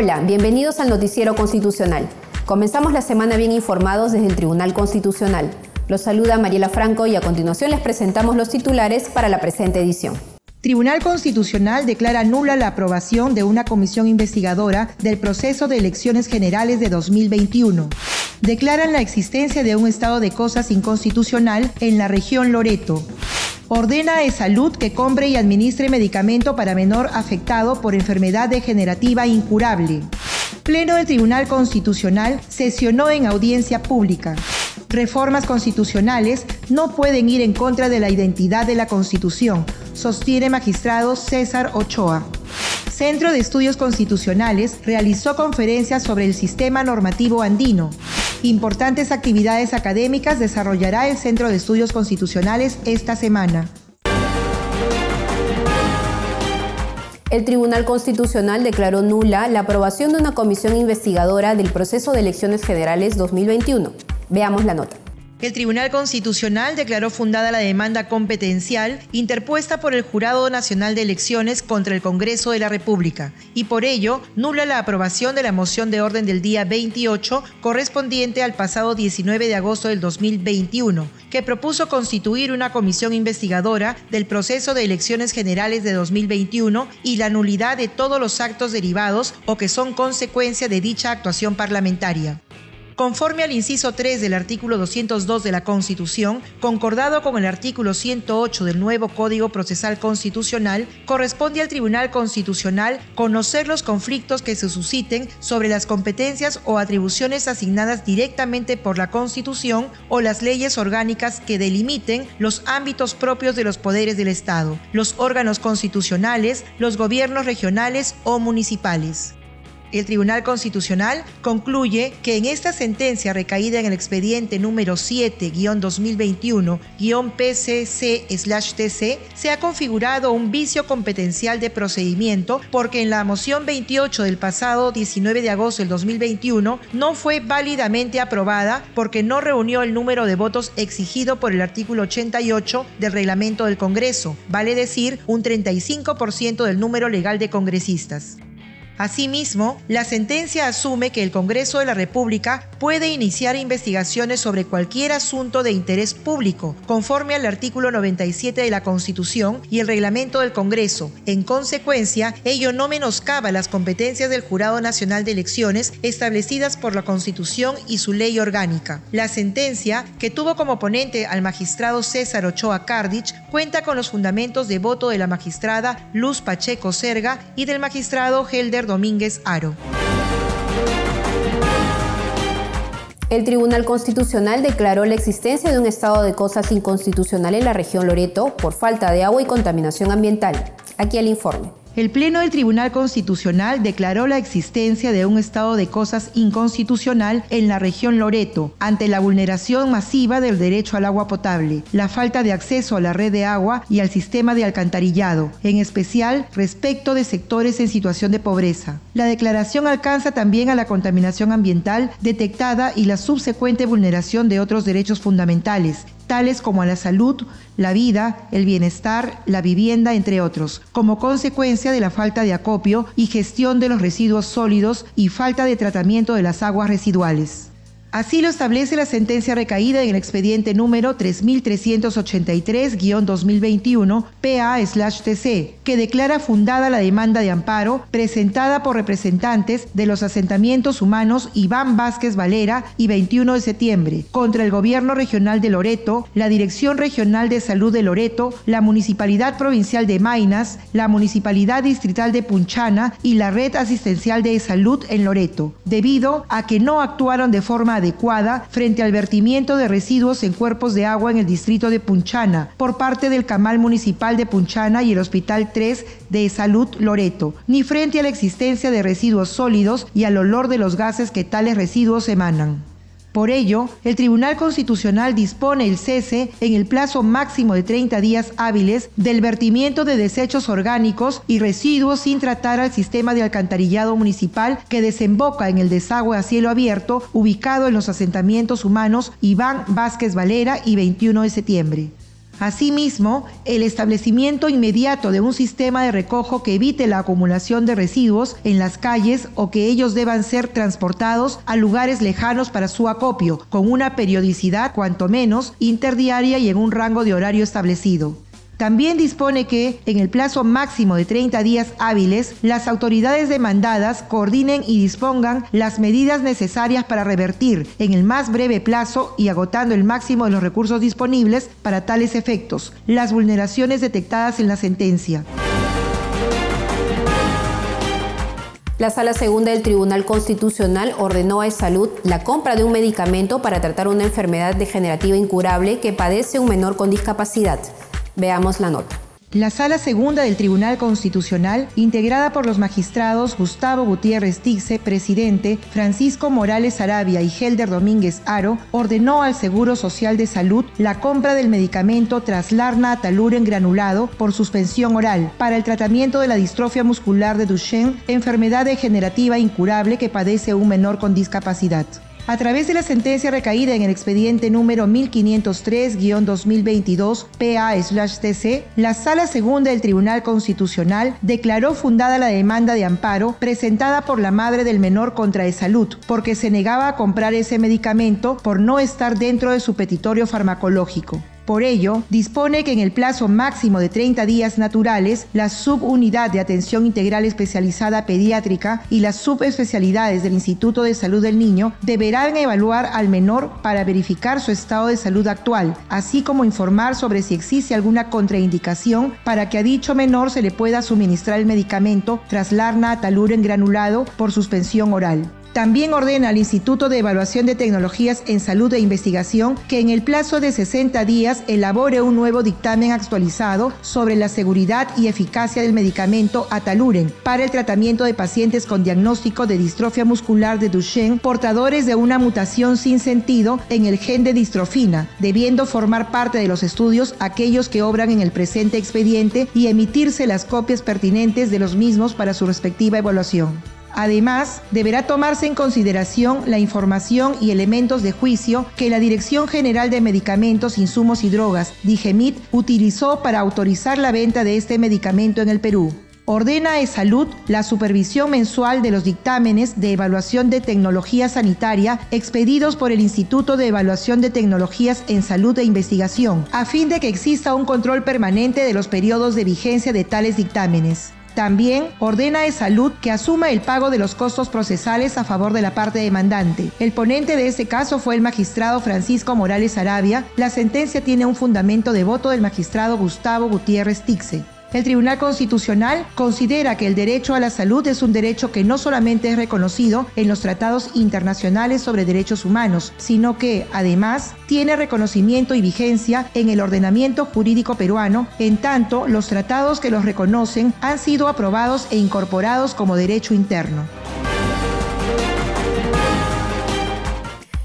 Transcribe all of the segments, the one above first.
Hola, bienvenidos al Noticiero Constitucional. Comenzamos la semana bien informados desde el Tribunal Constitucional. Los saluda Mariela Franco y a continuación les presentamos los titulares para la presente edición. Tribunal Constitucional declara nula la aprobación de una comisión investigadora del proceso de elecciones generales de 2021. Declaran la existencia de un estado de cosas inconstitucional en la región Loreto. Ordena a Salud que compre y administre medicamento para menor afectado por enfermedad degenerativa incurable. Pleno del Tribunal Constitucional sesionó en audiencia pública. Reformas constitucionales no pueden ir en contra de la identidad de la Constitución, sostiene magistrado César Ochoa. Centro de Estudios Constitucionales realizó conferencias sobre el sistema normativo andino. Importantes actividades académicas desarrollará el Centro de Estudios Constitucionales esta semana. El Tribunal Constitucional declaró nula la aprobación de una comisión investigadora del proceso de elecciones generales 2021. Veamos la nota. El Tribunal Constitucional declaró fundada la demanda competencial interpuesta por el Jurado Nacional de Elecciones contra el Congreso de la República y por ello nula la aprobación de la moción de orden del día 28 correspondiente al pasado 19 de agosto del 2021, que propuso constituir una comisión investigadora del proceso de elecciones generales de 2021 y la nulidad de todos los actos derivados o que son consecuencia de dicha actuación parlamentaria. Conforme al inciso 3 del artículo 202 de la Constitución, concordado con el artículo 108 del nuevo Código Procesal Constitucional, corresponde al Tribunal Constitucional conocer los conflictos que se susciten sobre las competencias o atribuciones asignadas directamente por la Constitución o las leyes orgánicas que delimiten los ámbitos propios de los poderes del Estado, los órganos constitucionales, los gobiernos regionales o municipales. El Tribunal Constitucional concluye que en esta sentencia recaída en el expediente número 7-2021-PCC-TC se ha configurado un vicio competencial de procedimiento porque en la moción 28 del pasado 19 de agosto del 2021 no fue válidamente aprobada porque no reunió el número de votos exigido por el artículo 88 del reglamento del Congreso, vale decir un 35% del número legal de congresistas. Asimismo, la sentencia asume que el Congreso de la República puede iniciar investigaciones sobre cualquier asunto de interés público, conforme al artículo 97 de la Constitución y el reglamento del Congreso. En consecuencia, ello no menoscaba las competencias del Jurado Nacional de Elecciones establecidas por la Constitución y su ley orgánica. La sentencia, que tuvo como ponente al magistrado César Ochoa Cardich, cuenta con los fundamentos de voto de la magistrada Luz Pacheco Serga y del magistrado Helder Domínguez Aro. El Tribunal Constitucional declaró la existencia de un estado de cosas inconstitucional en la región Loreto por falta de agua y contaminación ambiental. Aquí el informe. El Pleno del Tribunal Constitucional declaró la existencia de un estado de cosas inconstitucional en la región Loreto ante la vulneración masiva del derecho al agua potable, la falta de acceso a la red de agua y al sistema de alcantarillado, en especial respecto de sectores en situación de pobreza. La declaración alcanza también a la contaminación ambiental detectada y la subsecuente vulneración de otros derechos fundamentales, tales como la salud, la vida, el bienestar, la vivienda, entre otros, como consecuencia de la falta de acopio y gestión de los residuos sólidos y falta de tratamiento de las aguas residuales. Así lo establece la sentencia recaída en el expediente número 3383-2021 PA-TC, que declara fundada la demanda de amparo presentada por representantes de los asentamientos humanos Iván Vázquez Valera y 21 de septiembre contra el Gobierno Regional de Loreto, la Dirección Regional de Salud de Loreto, la Municipalidad Provincial de Mainas, la Municipalidad Distrital de Punchana y la Red Asistencial de Salud en Loreto, debido a que no actuaron de forma adecuada frente al vertimiento de residuos en cuerpos de agua en el distrito de Punchana por parte del Camal Municipal de Punchana y el Hospital 3 de Salud Loreto, ni frente a la existencia de residuos sólidos y al olor de los gases que tales residuos emanan. Por ello, el Tribunal Constitucional dispone el cese en el plazo máximo de 30 días hábiles del vertimiento de desechos orgánicos y residuos sin tratar al sistema de alcantarillado municipal que desemboca en el desagüe a cielo abierto ubicado en los asentamientos humanos Iván Vázquez Valera y 21 de septiembre. Asimismo, el establecimiento inmediato de un sistema de recojo que evite la acumulación de residuos en las calles o que ellos deban ser transportados a lugares lejanos para su acopio, con una periodicidad cuanto menos interdiaria y en un rango de horario establecido. También dispone que, en el plazo máximo de 30 días hábiles, las autoridades demandadas coordinen y dispongan las medidas necesarias para revertir en el más breve plazo y agotando el máximo de los recursos disponibles para tales efectos las vulneraciones detectadas en la sentencia. La Sala Segunda del Tribunal Constitucional ordenó a Salud la compra de un medicamento para tratar una enfermedad degenerativa incurable que padece un menor con discapacidad. Veamos la nota. La Sala Segunda del Tribunal Constitucional, integrada por los magistrados Gustavo Gutiérrez Tixe, presidente, Francisco Morales Arabia y Helder Domínguez Aro, ordenó al Seguro Social de Salud la compra del medicamento Traslarna Ataluren granulado por suspensión oral para el tratamiento de la distrofia muscular de Duchenne, enfermedad degenerativa incurable que padece un menor con discapacidad. A través de la sentencia recaída en el expediente número 1503-2022 PA-TC, la Sala Segunda del Tribunal Constitucional declaró fundada la demanda de amparo presentada por la madre del menor contra de salud, porque se negaba a comprar ese medicamento por no estar dentro de su petitorio farmacológico. Por ello, dispone que en el plazo máximo de 30 días naturales, la subunidad de atención integral especializada pediátrica y las subespecialidades del Instituto de Salud del Niño deberán evaluar al menor para verificar su estado de salud actual, así como informar sobre si existe alguna contraindicación para que a dicho menor se le pueda suministrar el medicamento Traslarna Taluren granulado por suspensión oral. También ordena al Instituto de Evaluación de Tecnologías en Salud e Investigación que en el plazo de 60 días elabore un nuevo dictamen actualizado sobre la seguridad y eficacia del medicamento Ataluren para el tratamiento de pacientes con diagnóstico de distrofia muscular de Duchenne portadores de una mutación sin sentido en el gen de distrofina, debiendo formar parte de los estudios aquellos que obran en el presente expediente y emitirse las copias pertinentes de los mismos para su respectiva evaluación. Además, deberá tomarse en consideración la información y elementos de juicio que la Dirección General de Medicamentos, Insumos y Drogas, DIGEMIT, utilizó para autorizar la venta de este medicamento en el Perú ordena a Salud la supervisión mensual de los dictámenes de evaluación de tecnología sanitaria expedidos por el Instituto de Evaluación de Tecnologías en Salud e Investigación, a fin de que exista un control permanente de los periodos de vigencia de tales dictámenes. También ordena a Salud que asuma el pago de los costos procesales a favor de la parte demandante. El ponente de ese caso fue el magistrado Francisco Morales Arabia. La sentencia tiene un fundamento de voto del magistrado Gustavo Gutiérrez Tixe. El Tribunal Constitucional considera que el derecho a la salud es un derecho que no solamente es reconocido en los tratados internacionales sobre derechos humanos, sino que, además, tiene reconocimiento y vigencia en el ordenamiento jurídico peruano, en tanto los tratados que los reconocen han sido aprobados e incorporados como derecho interno.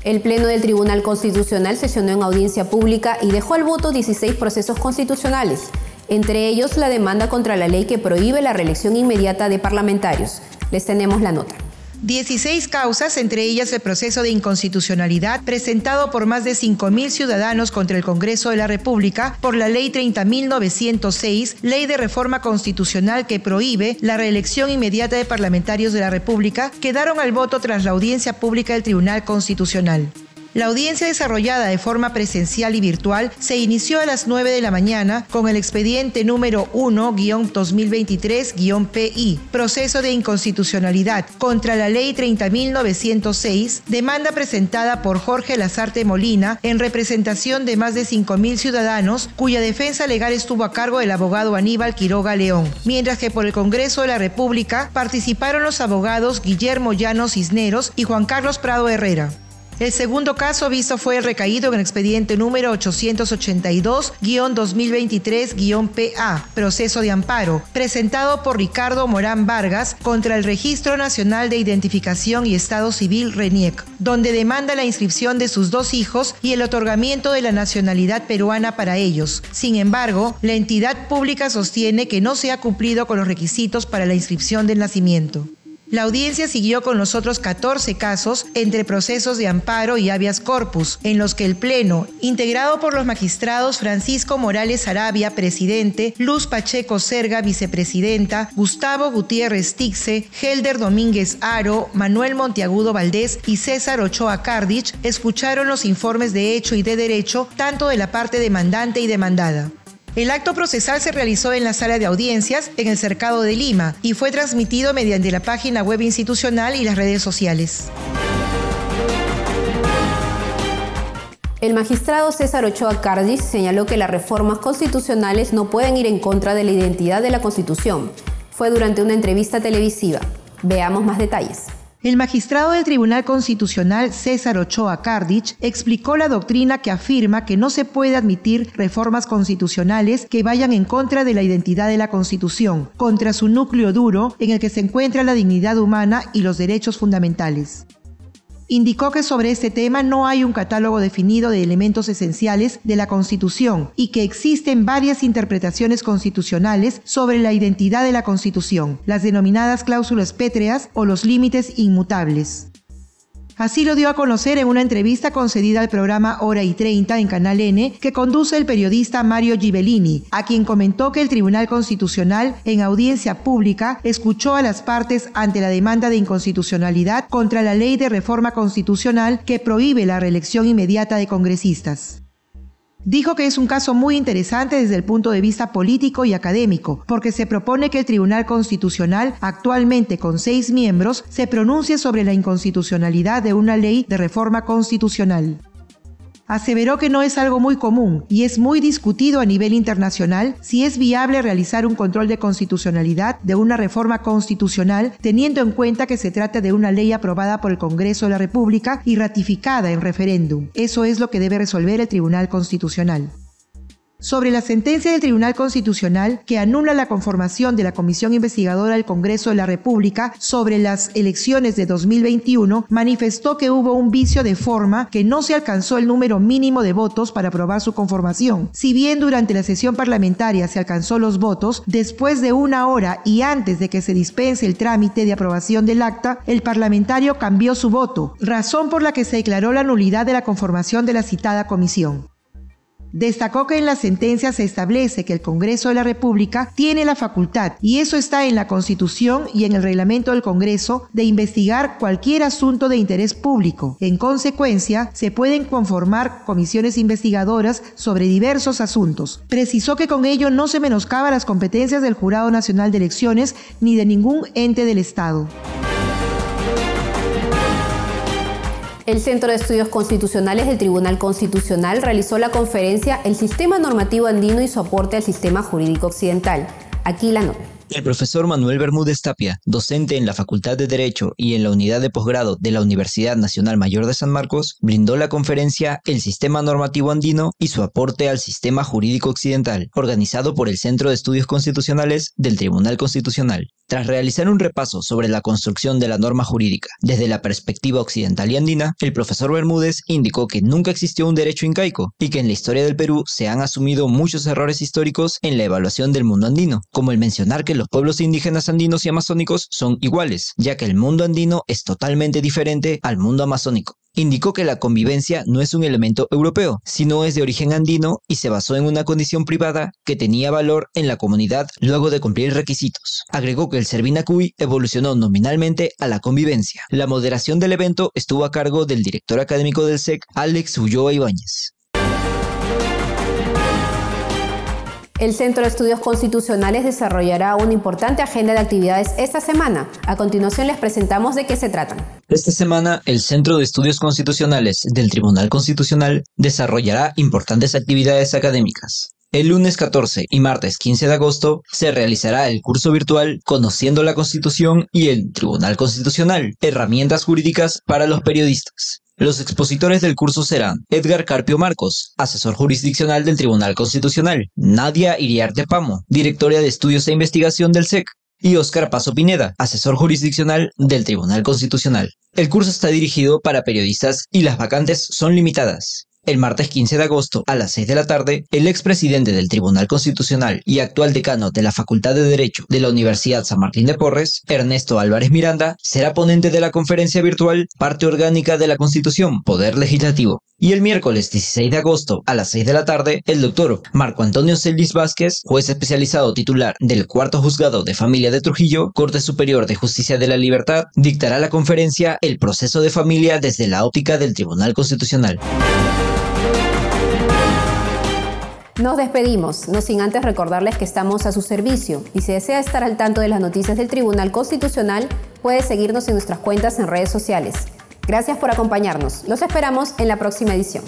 El Pleno del Tribunal Constitucional sesionó en audiencia pública y dejó al voto 16 procesos constitucionales entre ellos la demanda contra la ley que prohíbe la reelección inmediata de parlamentarios. Les tenemos la nota. 16 causas, entre ellas el proceso de inconstitucionalidad presentado por más de 5.000 ciudadanos contra el Congreso de la República por la Ley 30.906, ley de reforma constitucional que prohíbe la reelección inmediata de parlamentarios de la República, quedaron al voto tras la audiencia pública del Tribunal Constitucional. La audiencia desarrollada de forma presencial y virtual se inició a las 9 de la mañana con el expediente número 1-2023-PI, proceso de inconstitucionalidad contra la ley 30.906, demanda presentada por Jorge Lazarte Molina en representación de más de 5.000 ciudadanos cuya defensa legal estuvo a cargo del abogado Aníbal Quiroga León, mientras que por el Congreso de la República participaron los abogados Guillermo Llanos Cisneros y Juan Carlos Prado Herrera. El segundo caso visto fue el recaído en el expediente número 882-2023-PA, proceso de amparo, presentado por Ricardo Morán Vargas contra el Registro Nacional de Identificación y Estado Civil RENIEC, donde demanda la inscripción de sus dos hijos y el otorgamiento de la nacionalidad peruana para ellos. Sin embargo, la entidad pública sostiene que no se ha cumplido con los requisitos para la inscripción del nacimiento. La audiencia siguió con los otros 14 casos entre procesos de amparo y habeas corpus, en los que el Pleno, integrado por los magistrados Francisco Morales Arabia, presidente, Luz Pacheco Serga, vicepresidenta, Gustavo Gutiérrez Tixe, Helder Domínguez Aro, Manuel Monteagudo Valdés y César Ochoa Cardich, escucharon los informes de hecho y de derecho tanto de la parte demandante y demandada. El acto procesal se realizó en la sala de audiencias en el Cercado de Lima y fue transmitido mediante la página web institucional y las redes sociales. El magistrado César Ochoa Cardis señaló que las reformas constitucionales no pueden ir en contra de la identidad de la Constitución. Fue durante una entrevista televisiva. Veamos más detalles. El magistrado del Tribunal Constitucional César Ochoa Cardich explicó la doctrina que afirma que no se puede admitir reformas constitucionales que vayan en contra de la identidad de la Constitución, contra su núcleo duro en el que se encuentra la dignidad humana y los derechos fundamentales. Indicó que sobre este tema no hay un catálogo definido de elementos esenciales de la Constitución y que existen varias interpretaciones constitucionales sobre la identidad de la Constitución, las denominadas cláusulas pétreas o los límites inmutables. Así lo dio a conocer en una entrevista concedida al programa Hora y 30 en Canal N que conduce el periodista Mario Gibellini, a quien comentó que el Tribunal Constitucional en audiencia pública escuchó a las partes ante la demanda de inconstitucionalidad contra la ley de reforma constitucional que prohíbe la reelección inmediata de congresistas. Dijo que es un caso muy interesante desde el punto de vista político y académico, porque se propone que el Tribunal Constitucional, actualmente con seis miembros, se pronuncie sobre la inconstitucionalidad de una ley de reforma constitucional aseveró que no es algo muy común y es muy discutido a nivel internacional si es viable realizar un control de constitucionalidad de una reforma constitucional teniendo en cuenta que se trata de una ley aprobada por el Congreso de la República y ratificada en referéndum. Eso es lo que debe resolver el Tribunal Constitucional sobre la sentencia del Tribunal Constitucional que anula la conformación de la Comisión Investigadora del Congreso de la República sobre las elecciones de 2021, manifestó que hubo un vicio de forma que no se alcanzó el número mínimo de votos para aprobar su conformación. Si bien durante la sesión parlamentaria se alcanzó los votos, después de una hora y antes de que se dispense el trámite de aprobación del acta, el parlamentario cambió su voto, razón por la que se declaró la nulidad de la conformación de la citada comisión. Destacó que en la sentencia se establece que el Congreso de la República tiene la facultad, y eso está en la Constitución y en el reglamento del Congreso, de investigar cualquier asunto de interés público. En consecuencia, se pueden conformar comisiones investigadoras sobre diversos asuntos. Precisó que con ello no se menoscaba las competencias del Jurado Nacional de Elecciones ni de ningún ente del Estado. El Centro de Estudios Constitucionales del Tribunal Constitucional realizó la conferencia El Sistema Normativo Andino y su aporte al Sistema Jurídico Occidental. Aquí la nota. El profesor Manuel Bermúdez Tapia, docente en la Facultad de Derecho y en la Unidad de Posgrado de la Universidad Nacional Mayor de San Marcos, brindó la conferencia El Sistema Normativo Andino y su aporte al Sistema Jurídico Occidental, organizado por el Centro de Estudios Constitucionales del Tribunal Constitucional. Tras realizar un repaso sobre la construcción de la norma jurídica desde la perspectiva occidental y andina, el profesor Bermúdez indicó que nunca existió un derecho incaico y que en la historia del Perú se han asumido muchos errores históricos en la evaluación del mundo andino, como el mencionar que los pueblos indígenas andinos y amazónicos son iguales, ya que el mundo andino es totalmente diferente al mundo amazónico indicó que la convivencia no es un elemento europeo, sino es de origen andino y se basó en una condición privada que tenía valor en la comunidad luego de cumplir requisitos. Agregó que el Servinacuy evolucionó nominalmente a la convivencia. La moderación del evento estuvo a cargo del director académico del SEC, Alex Ulloa Ibáñez. El Centro de Estudios Constitucionales desarrollará una importante agenda de actividades esta semana. A continuación les presentamos de qué se tratan. Esta semana, el Centro de Estudios Constitucionales del Tribunal Constitucional desarrollará importantes actividades académicas. El lunes 14 y martes 15 de agosto se realizará el curso virtual Conociendo la Constitución y el Tribunal Constitucional, herramientas jurídicas para los periodistas. Los expositores del curso serán Edgar Carpio Marcos, asesor jurisdiccional del Tribunal Constitucional, Nadia Iriarte Pamo, directora de Estudios e Investigación del SEC, y Óscar Paso Pineda, asesor jurisdiccional del Tribunal Constitucional. El curso está dirigido para periodistas y las vacantes son limitadas. El martes 15 de agosto, a las 6 de la tarde, el expresidente del Tribunal Constitucional y actual decano de la Facultad de Derecho de la Universidad San Martín de Porres, Ernesto Álvarez Miranda, será ponente de la conferencia virtual Parte Orgánica de la Constitución, Poder Legislativo. Y el miércoles 16 de agosto, a las 6 de la tarde, el doctor Marco Antonio Celis Vázquez, juez especializado titular del Cuarto Juzgado de Familia de Trujillo, Corte Superior de Justicia de la Libertad, dictará la conferencia El proceso de familia desde la óptica del Tribunal Constitucional. Nos despedimos, no sin antes recordarles que estamos a su servicio y si desea estar al tanto de las noticias del Tribunal Constitucional, puede seguirnos en nuestras cuentas en redes sociales. Gracias por acompañarnos. Los esperamos en la próxima edición.